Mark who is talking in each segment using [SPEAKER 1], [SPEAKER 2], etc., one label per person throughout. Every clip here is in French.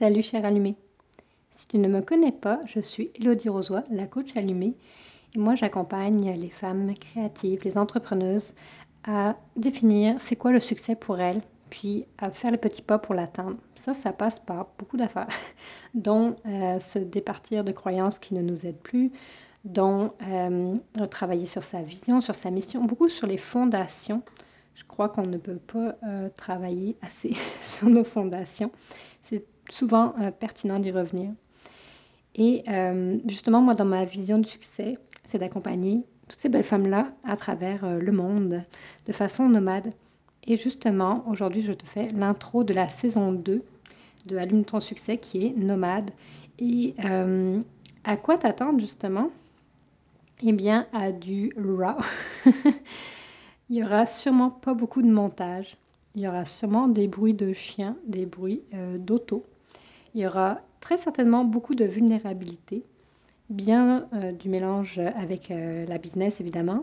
[SPEAKER 1] Salut cher allumé. Si tu ne me connais pas, je suis Elodie Rosoy, la coach allumée. Et moi, j'accompagne les femmes créatives, les entrepreneuses à définir c'est quoi le succès pour elles, puis à faire les petits pas pour l'atteindre. Ça, ça passe par beaucoup d'affaires, dont euh, se départir de croyances qui ne nous aident plus, dont euh, travailler sur sa vision, sur sa mission, beaucoup sur les fondations. Je crois qu'on ne peut pas euh, travailler assez sur nos fondations. C'est souvent euh, pertinent d'y revenir. Et euh, justement, moi, dans ma vision du succès, c'est d'accompagner toutes ces belles femmes-là à travers euh, le monde de façon nomade. Et justement, aujourd'hui, je te fais l'intro de la saison 2 de Allume ton succès qui est nomade. Et à quoi t'attendre justement? Eh bien, à du raw. Il y aura sûrement pas beaucoup de montage. Il y aura sûrement des bruits de chiens, des bruits d'auto il y aura très certainement beaucoup de vulnérabilité, bien euh, du mélange avec euh, la business évidemment,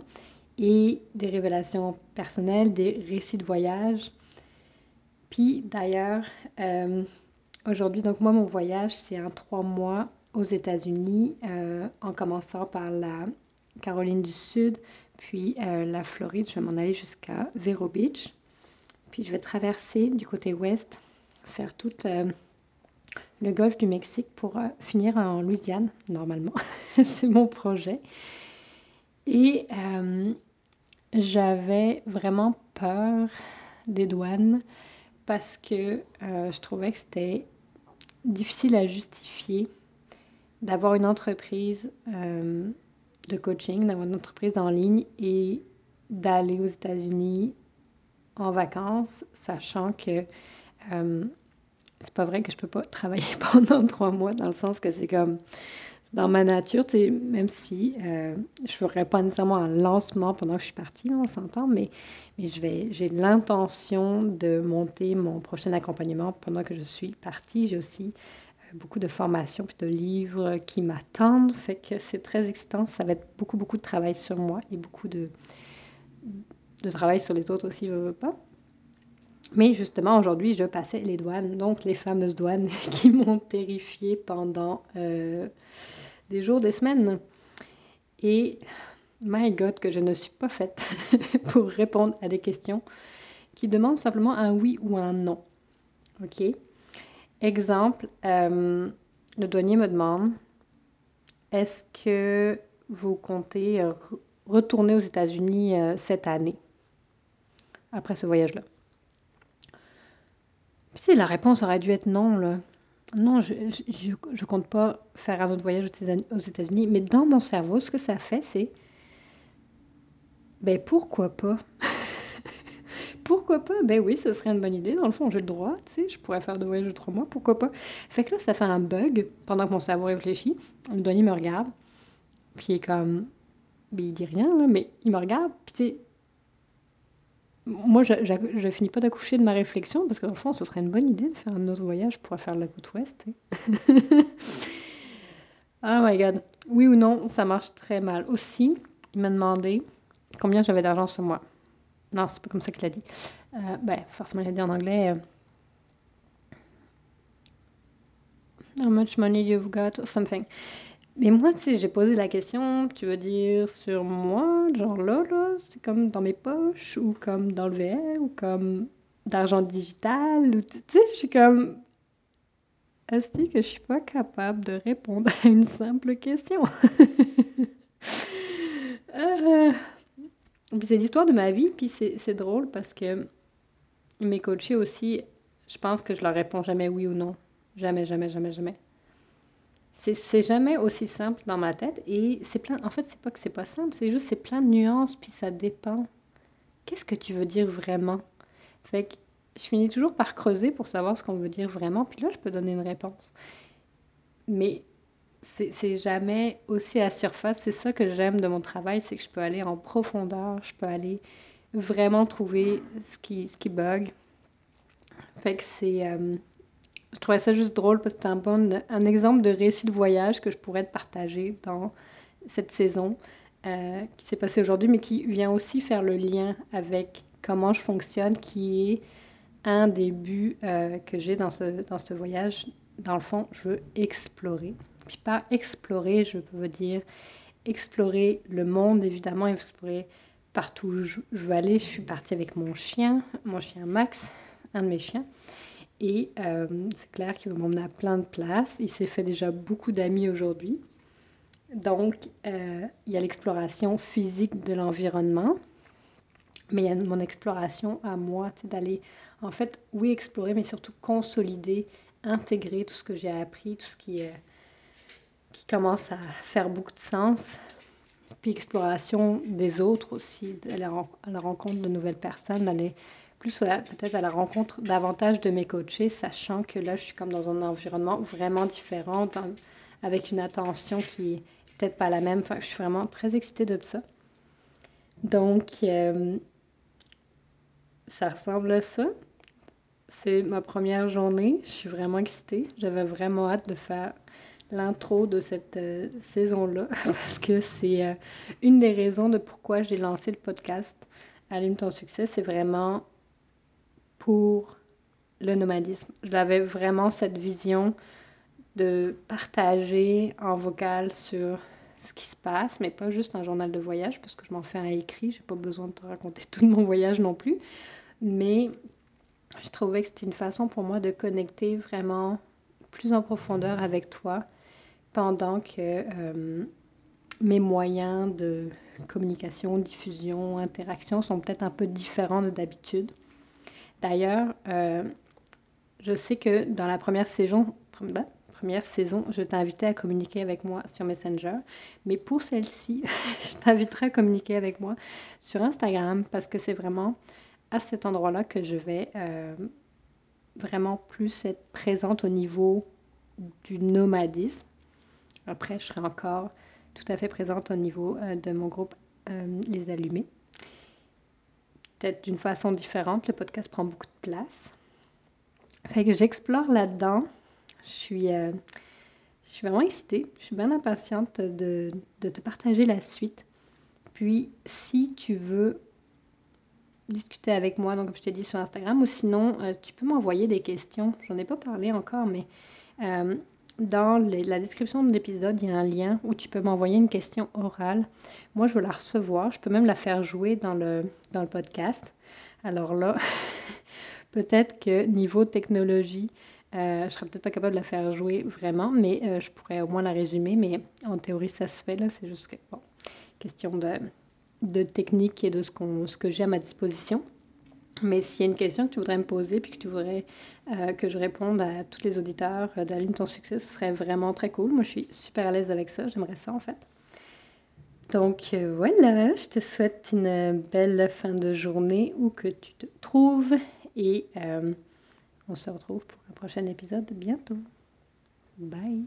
[SPEAKER 1] et des révélations personnelles, des récits de voyage. Puis d'ailleurs, euh, aujourd'hui, donc moi, mon voyage, c'est en trois mois aux États-Unis, en commençant par la Caroline du Sud, puis la Floride. Je vais m'en aller jusqu'à Vero Beach. Puis je vais traverser du côté ouest, faire toute le golfe du Mexique pour euh, finir en Louisiane, normalement. c'est mon projet. Et euh, j'avais vraiment peur des douanes parce que euh, je trouvais que c'était difficile à justifier d'avoir une entreprise de coaching, d'avoir une entreprise en ligne et d'aller aux États-Unis en vacances, sachant que c'est pas vrai que je peux pas travailler pendant trois mois, dans le sens que c'est comme dans ma nature, même si euh, je ne ferai pas nécessairement un lancement pendant que je suis partie, on s'entend, mais, je vais, j'ai l'intention de monter mon prochain accompagnement pendant que je suis partie. J'ai aussi euh, beaucoup de formations puis de livres qui m'attendent, fait que c'est très excitant. Ça va être beaucoup, beaucoup de travail sur moi et beaucoup de, de travail sur les autres aussi, je veux pas. Mais justement, aujourd'hui, je passais les douanes, donc les fameuses douanes qui m'ont terrifiée pendant euh, des jours, des semaines. Et my God, que je ne suis pas faite pour répondre à des questions qui demandent simplement un oui ou un non. OK? Exemple, euh, le douanier me demande est-ce que vous comptez retourner aux États-Unis euh, cette année après ce voyage-là? La réponse aurait dû être non. Non, je, je, compte pas faire un autre voyage aux États-Unis, mais dans mon cerveau, ce que ça fait, c'est ben pourquoi pas? Pourquoi pas? Ben oui, ce serait une bonne idée. Dans le fond, j'ai le droit, tu sais, je pourrais faire deux voyages de trois mois, pourquoi pas? Fait que là, ça fait un bug pendant que mon cerveau réfléchit. Le me regarde, puis il est comme, ben, il dit rien, là, mais il me regarde, puis tu sais, moi, je, je, finis pas d'accoucher de ma réflexion parce que dans fond, ce serait une bonne idée de faire un autre voyage pour faire la côte ouest. oh my god. Oui ou non, ça marche très mal. Aussi, il m'a demandé combien j'avais d'argent sur moi. Non, c'est pas comme ça qu'il a dit. Euh, ben, forcément, il a dit en anglais. Euh, How much money you've got or something. Mais moi, sais, j'ai posé la question, tu veux dire sur moi, genre là, c'est comme dans mes poches, ou comme dans le VR, ou comme d'argent digital, ou tu sais, je suis comme. Est-ce que je suis pas capable de répondre à une simple question? euh... c'est l'histoire de ma vie, puis c'est drôle parce que mes coachés aussi, je pense que je leur réponds jamais oui ou non. Jamais, jamais, jamais, jamais c'est jamais aussi simple dans ma tête et c'est plein en fait c'est pas que c'est pas simple c'est juste c'est plein de nuances puis ça dépend. Qu'est-ce que tu veux dire vraiment? Fait que je finis toujours par creuser pour savoir ce qu'on veut dire vraiment puis là je peux donner une réponse. Mais c'est jamais aussi à surface. C'est ça que j'aime de mon travail c'est que je peux aller en profondeur je peux aller vraiment trouver ce qui bug. Fait que c'est euh, je trouvais ça juste drôle parce que c'est un, bon, un exemple de récit de voyage que je pourrais te partager dans cette saison euh, qui s'est passée aujourd'hui, mais qui vient aussi faire le lien avec comment je fonctionne, qui est un des buts euh, que j'ai dans ce, dans ce voyage dans le fond, je veux explorer. Puis par explorer, je veux dire explorer le monde, évidemment, explorer partout où je, veux aller. Je suis partie avec mon chien, mon chien Max, un de mes chiens. Et euh, c'est clair qu'il va m'emmener à plein de places. Il s'est fait déjà beaucoup d'amis aujourd'hui. Donc, euh, il y a l'exploration physique de l'environnement, mais il y a mon exploration à moi, d'aller, en fait, oui, explorer, mais surtout consolider, intégrer tout ce que j'ai appris, tout ce qui, qui commence à faire beaucoup de sens. Puis exploration des autres aussi, d'aller à la rencontre de nouvelles personnes, d'aller plus peut-être à la rencontre davantage de mes coachés, sachant que là, je suis comme dans un environnement vraiment différent, avec une attention qui est peut-être pas la même. Enfin, je suis vraiment très excitée de ça. Donc, euh, ça ressemble à ça. C'est ma première journée. Je suis vraiment excitée. J'avais vraiment hâte de faire l'intro de cette euh, saison-là parce que c'est euh, une des raisons de pourquoi j'ai lancé le podcast Allume ton succès. C'est vraiment pour le nomadisme. J'avais vraiment cette vision de partager en vocal sur ce qui se passe, mais pas juste un journal de voyage parce que je m'en fais un écrit. J'ai pas besoin de te raconter tout mon voyage non plus. Mais je trouvais que c'était une façon pour moi de connecter vraiment plus en profondeur avec toi pendant que euh, mes moyens de communication, diffusion, interaction sont peut-être un peu différents de d'habitude. D'ailleurs, euh, je sais que dans la première saison, ben, première saison, je t'invitais à communiquer avec moi sur Messenger. Mais pour celle-ci, je t'inviterai à communiquer avec moi sur Instagram parce que c'est vraiment à cet endroit-là que je vais euh, vraiment plus être présente au niveau du nomadisme. Après, je serai encore tout à fait présente au niveau euh, de mon groupe Les Allumés. Peut-être d'une façon différente, le podcast prend beaucoup de place. Fait que j'explore là-dedans. Je suis, je suis vraiment excitée. Je suis bien impatiente de, de te partager la suite. Puis, si tu veux discuter avec moi, donc comme je t'ai dit sur Instagram, ou sinon euh, tu peux m'envoyer des questions. J'en ai pas parlé encore, mais euh, dans la description de l'épisode, il y a un lien où tu peux m'envoyer une question orale. Moi, je veux la recevoir. Je peux même la faire jouer dans le, dans le podcast. Alors là, peut-être que niveau technologie, euh, je serais peut-être pas capable de la faire jouer vraiment, mais je pourrais au moins la résumer. Mais en théorie, ça se fait là. C'est juste que, bon, question de, de technique et de ce, qu'on, ce que j'ai à ma disposition. Mais s'il y a une question que tu voudrais me poser puis que tu voudrais euh, que je réponde à tous les auditeurs euh, d'Allume ton succès, ce serait vraiment très cool. Moi, je suis super à l'aise avec ça. J'aimerais ça, en fait. Donc euh, voilà, je te souhaite une belle fin de journée où que tu te trouves et on se retrouve pour un prochain épisode bientôt. Bye